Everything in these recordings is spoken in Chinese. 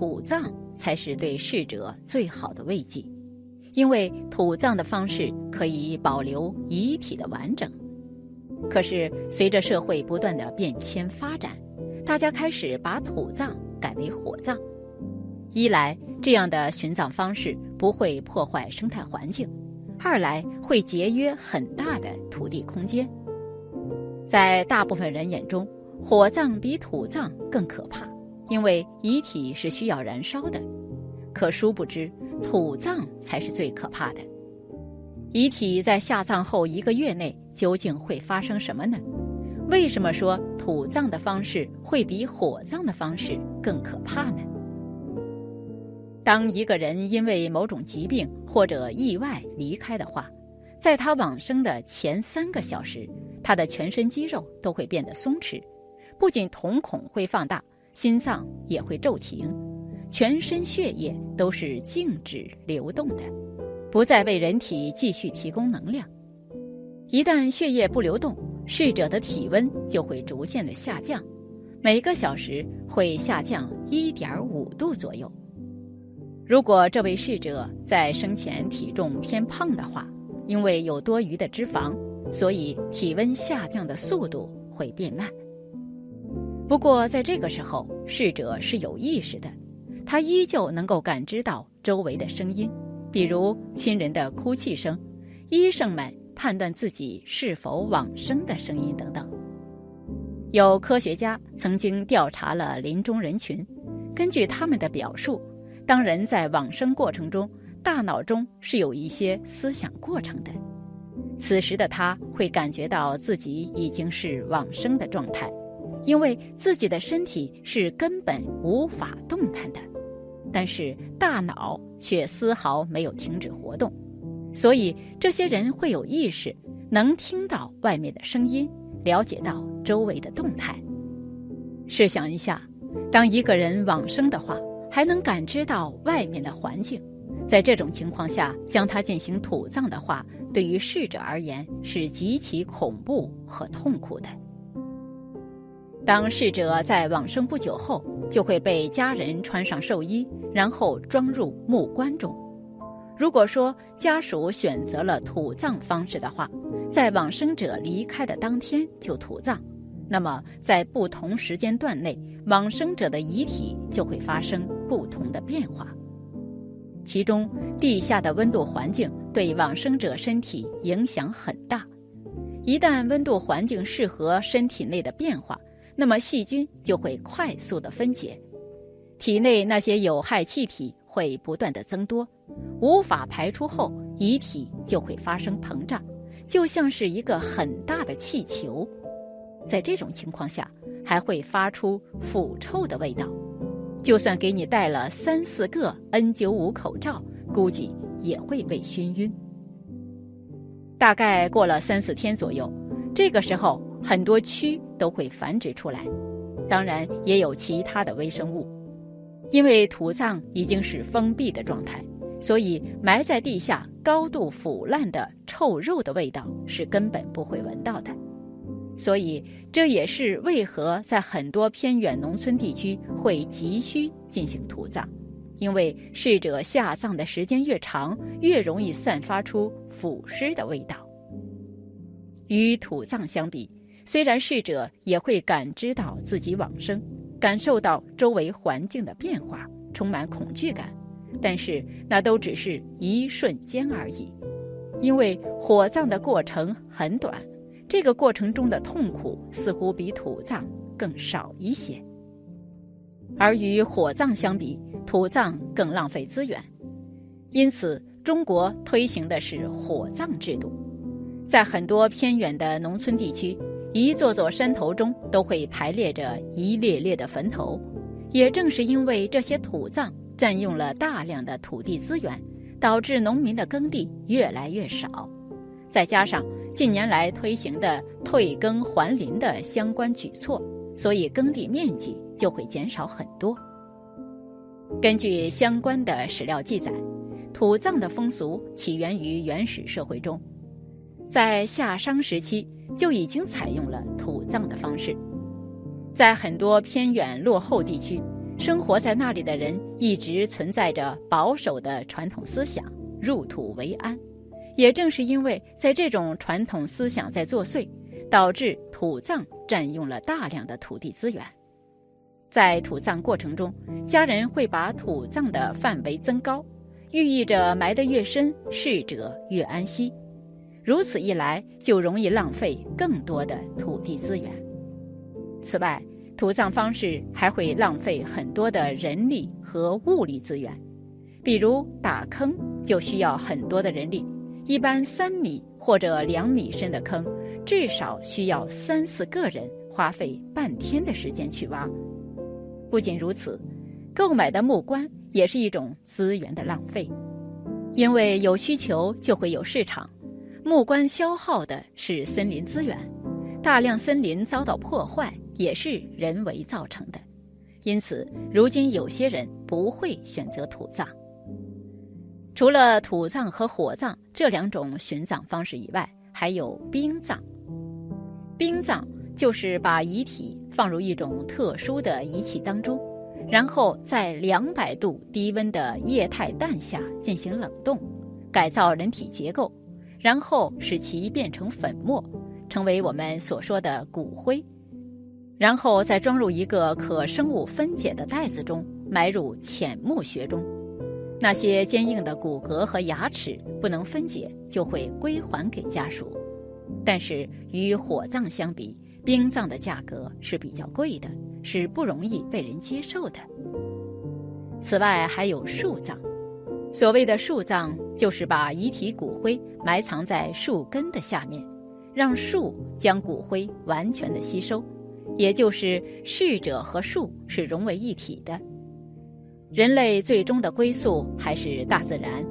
土葬才是对逝者最好的慰藉，因为土葬的方式可以保留遗体的完整。可是随着社会不断的变迁发展，大家开始把土葬改为火葬。一来，这样的寻葬方式不会破坏生态环境；二来，会节约很大的土地空间。在大部分人眼中，火葬比土葬更可怕，因为遗体是需要燃烧的。可殊不知，土葬才是最可怕的。遗体在下葬后一个月内究竟会发生什么呢？为什么说土葬的方式会比火葬的方式更可怕呢？当一个人因为某种疾病或者意外离开的话，在他往生的前三个小时，他的全身肌肉都会变得松弛，不仅瞳孔会放大，心脏也会骤停，全身血液都是静止流动的，不再为人体继续提供能量。一旦血液不流动，逝者的体温就会逐渐的下降，每个小时会下降一点五度左右。如果这位逝者在生前体重偏胖的话，因为有多余的脂肪，所以体温下降的速度会变慢。不过在这个时候，逝者是有意识的，他依旧能够感知到周围的声音，比如亲人的哭泣声、医生们判断自己是否往生的声音等等。有科学家曾经调查了临终人群，根据他们的表述。当人在往生过程中，大脑中是有一些思想过程的。此时的他会感觉到自己已经是往生的状态，因为自己的身体是根本无法动弹的，但是大脑却丝毫没有停止活动。所以这些人会有意识，能听到外面的声音，了解到周围的动态。试想一下，当一个人往生的话。还能感知到外面的环境，在这种情况下，将它进行土葬的话，对于逝者而言是极其恐怖和痛苦的。当逝者在往生不久后，就会被家人穿上寿衣，然后装入木棺中。如果说家属选择了土葬方式的话，在往生者离开的当天就土葬。那么，在不同时间段内，往生者的遗体就会发生不同的变化。其中，地下的温度环境对往生者身体影响很大。一旦温度环境适合身体内的变化，那么细菌就会快速的分解，体内那些有害气体会不断的增多，无法排出后，遗体就会发生膨胀，就像是一个很大的气球。在这种情况下，还会发出腐臭的味道。就算给你戴了三四个 N95 口罩，估计也会被熏晕。大概过了三四天左右，这个时候很多蛆都会繁殖出来，当然也有其他的微生物。因为土葬已经是封闭的状态，所以埋在地下、高度腐烂的臭肉的味道是根本不会闻到的。所以，这也是为何在很多偏远农村地区会急需进行土葬，因为逝者下葬的时间越长，越容易散发出腐尸的味道。与土葬相比，虽然逝者也会感知到自己往生，感受到周围环境的变化，充满恐惧感，但是那都只是一瞬间而已，因为火葬的过程很短。这个过程中的痛苦似乎比土葬更少一些，而与火葬相比，土葬更浪费资源，因此中国推行的是火葬制度。在很多偏远的农村地区，一座座山头中都会排列着一列列的坟头。也正是因为这些土葬占用了大量的土地资源，导致农民的耕地越来越少，再加上。近年来推行的退耕还林的相关举措，所以耕地面积就会减少很多。根据相关的史料记载，土葬的风俗起源于原始社会中，在夏商时期就已经采用了土葬的方式。在很多偏远落后地区，生活在那里的人一直存在着保守的传统思想，入土为安。也正是因为在这种传统思想在作祟，导致土葬占用了大量的土地资源。在土葬过程中，家人会把土葬的范围增高，寓意着埋得越深，逝者越安息。如此一来，就容易浪费更多的土地资源。此外，土葬方式还会浪费很多的人力和物力资源，比如打坑就需要很多的人力，一般三米或者两米深的坑，至少需要三四个人花费半天的时间去挖。不仅如此，购买的木棺也是一种资源的浪费，因为有需求就会有市场。木棺消耗的是森林资源，大量森林遭到破坏也是人为造成的，因此如今有些人不会选择土葬。除了土葬和火葬这两种殉葬方式以外，还有冰葬。冰葬就是把遗体放入一种特殊的仪器当中，然后在两百度低温的液态氮下进行冷冻，改造人体结构。然后使其变成粉末，成为我们所说的骨灰，然后再装入一个可生物分解的袋子中，埋入浅墓穴中。那些坚硬的骨骼和牙齿不能分解，就会归还给家属。但是与火葬相比，冰葬的价格是比较贵的，是不容易被人接受的。此外，还有树葬。所谓的树葬，就是把遗体骨灰埋藏在树根的下面，让树将骨灰完全的吸收，也就是逝者和树是融为一体的。人类最终的归宿还是大自然。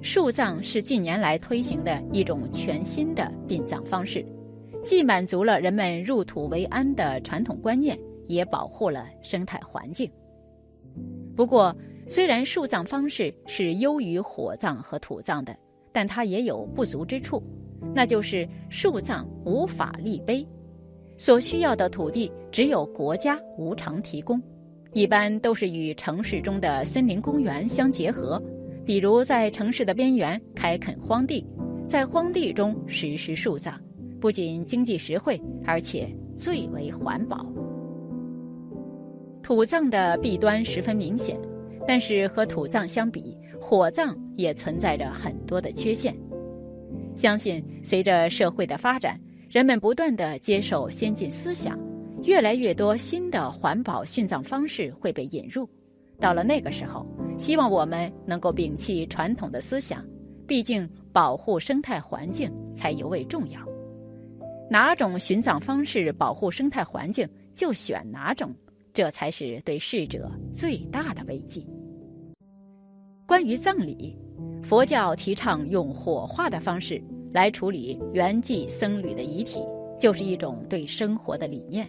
树葬是近年来推行的一种全新的殡葬方式，既满足了人们入土为安的传统观念，也保护了生态环境。不过，虽然树葬方式是优于火葬和土葬的，但它也有不足之处，那就是树葬无法立碑，所需要的土地只有国家无偿提供，一般都是与城市中的森林公园相结合，比如在城市的边缘开垦荒地，在荒地中实施树葬，不仅经济实惠，而且最为环保。土葬的弊端十分明显。但是和土葬相比，火葬也存在着很多的缺陷。相信随着社会的发展，人们不断的接受先进思想，越来越多新的环保殉葬方式会被引入。到了那个时候，希望我们能够摒弃传统的思想，毕竟保护生态环境才尤为重要。哪种殉葬方式保护生态环境，就选哪种。这才是对逝者最大的慰藉。关于葬礼，佛教提倡用火化的方式来处理圆寂僧侣的遗体，就是一种对生活的理念。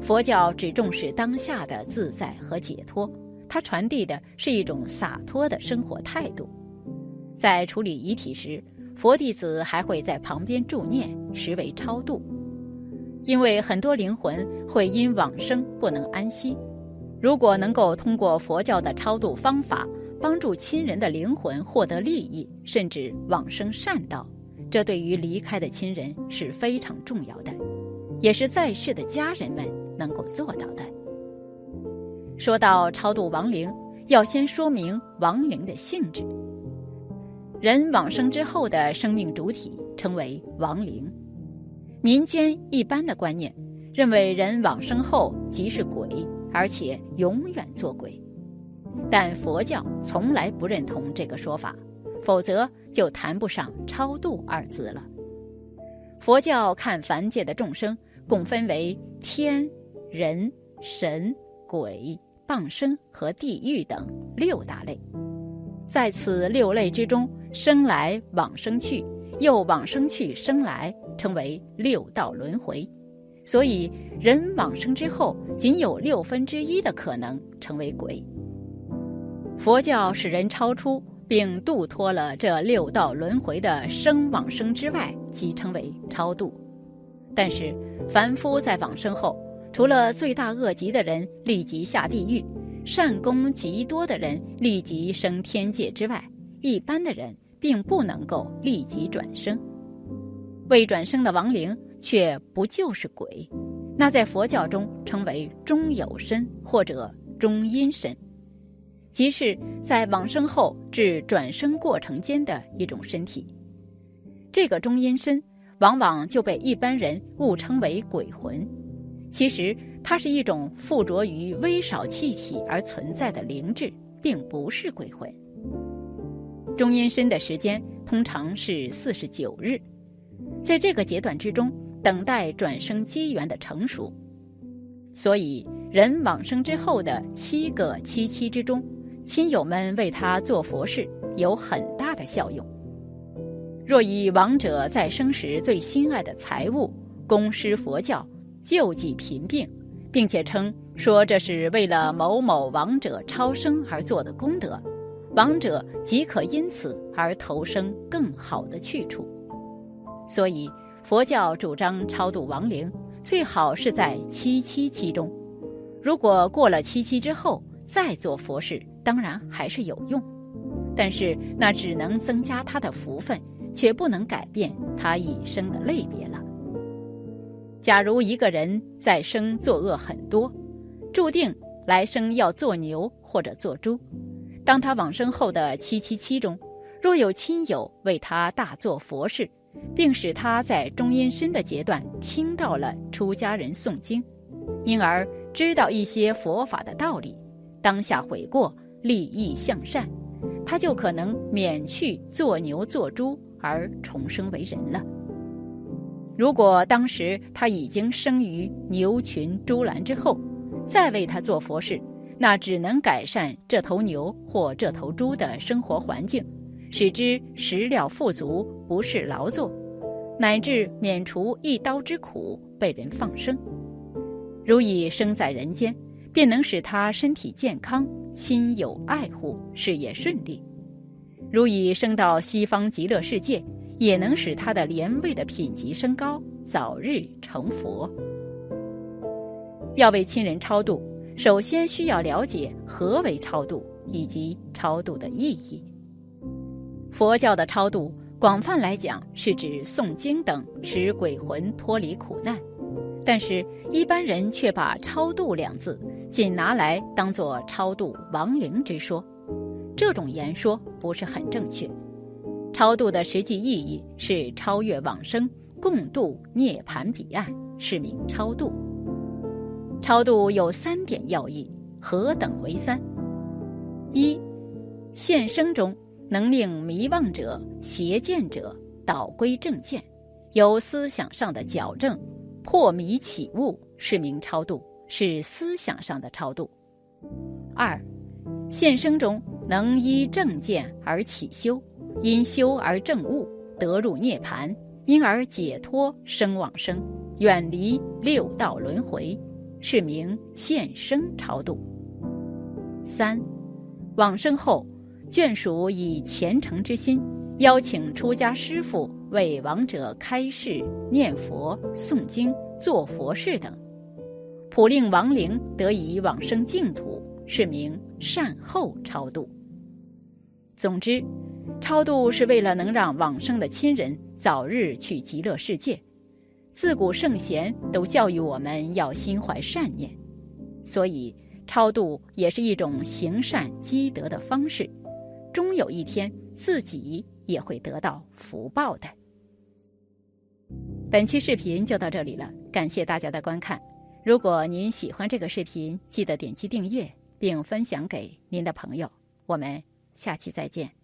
佛教只重视当下的自在和解脱，它传递的是一种洒脱的生活态度。在处理遗体时，佛弟子还会在旁边助念，实为超度。因为很多灵魂会因往生不能安息，如果能够通过佛教的超度方法帮助亲人的灵魂获得利益，甚至往生善道，这对于离开的亲人是非常重要的，也是在世的家人们能够做到的。说到超度亡灵，要先说明亡灵的性质。人往生之后的生命主体称为亡灵。民间一般的观念认为，人往生后即是鬼，而且永远做鬼。但佛教从来不认同这个说法，否则就谈不上超度二字了。佛教看凡界的众生共分为天、人、神、鬼、傍生和地狱等六大类，在此六类之中，生来往生去。又往生去生来，称为六道轮回，所以人往生之后，仅有六分之一的可能成为鬼。佛教使人超出并度脱了这六道轮回的生往生之外，即称为超度。但是凡夫在往生后，除了罪大恶极的人立即下地狱，善功极多的人立即升天界之外，一般的人并不能够立即转生。未转生的亡灵却不就是鬼，那在佛教中称为中有身或者中阴身，即是在往生后至转生过程间的一种身体。这个中阴身往往就被一般人误称为鬼魂，其实它是一种附着于微少气体而存在的灵质，并不是鬼魂。中阴身的时间通常是四十九日。在这个阶段之中，等待转生机缘的成熟，所以人往生之后的七个七七之中，亲友们为他做佛事有很大的效用。若以亡者在生时最心爱的财物供施佛教，救济贫病，并且称说这是为了某某亡者超生而做的功德，亡者即可因此而投生更好的去处。所以，佛教主张超度亡灵，最好是在七七期中。如果过了七七之后再做佛事，当然还是有用，但是那只能增加他的福分，却不能改变他一生的类别了。假如一个人在生作恶很多，注定来生要做牛或者做猪，当他往生后的七七七中，若有亲友为他大做佛事，并使他在中阴身的阶段听到了出家人诵经，因而知道一些佛法的道理，当下悔过，利益向善，他就可能免去做牛做猪而重生为人了。如果当时他已经生于牛群猪栏之后，再为他做佛事，那只能改善这头牛或这头猪的生活环境。使之食料富足，不是劳作，乃至免除一刀之苦，被人放生。如已生在人间，便能使他身体健康，亲友爱护，事业顺利。如已升到西方极乐世界，也能使他的莲位的品级升高，早日成佛。要为亲人超度，首先需要了解何为超度，以及超度的意义。佛教的超度，广泛来讲是指诵经等使鬼魂脱离苦难，但是，一般人却把“超度”两字仅拿来当作超度亡灵之说，这种言说不是很正确。超度的实际意义是超越往生，共度涅槃彼岸，是名超度。超度有三点要义，何等为三？一，现生中。能令迷妄者、邪见者导归正见，有思想上的矫正，破迷起悟，是名超度，是思想上的超度。二，现生中能依正见而起修，因修而正悟，得入涅盘，因而解脱生往生，远离六道轮回，是名现生超度。三，往生后。眷属以虔诚之心邀请出家师父为亡者开示、念佛、诵经、做佛事等，普令亡灵得以往生净土，是名善后超度。总之，超度是为了能让往生的亲人早日去极乐世界。自古圣贤都教育我们要心怀善念，所以超度也是一种行善积德的方式。终有一天，自己也会得到福报的。本期视频就到这里了，感谢大家的观看。如果您喜欢这个视频，记得点击订阅并分享给您的朋友。我们下期再见。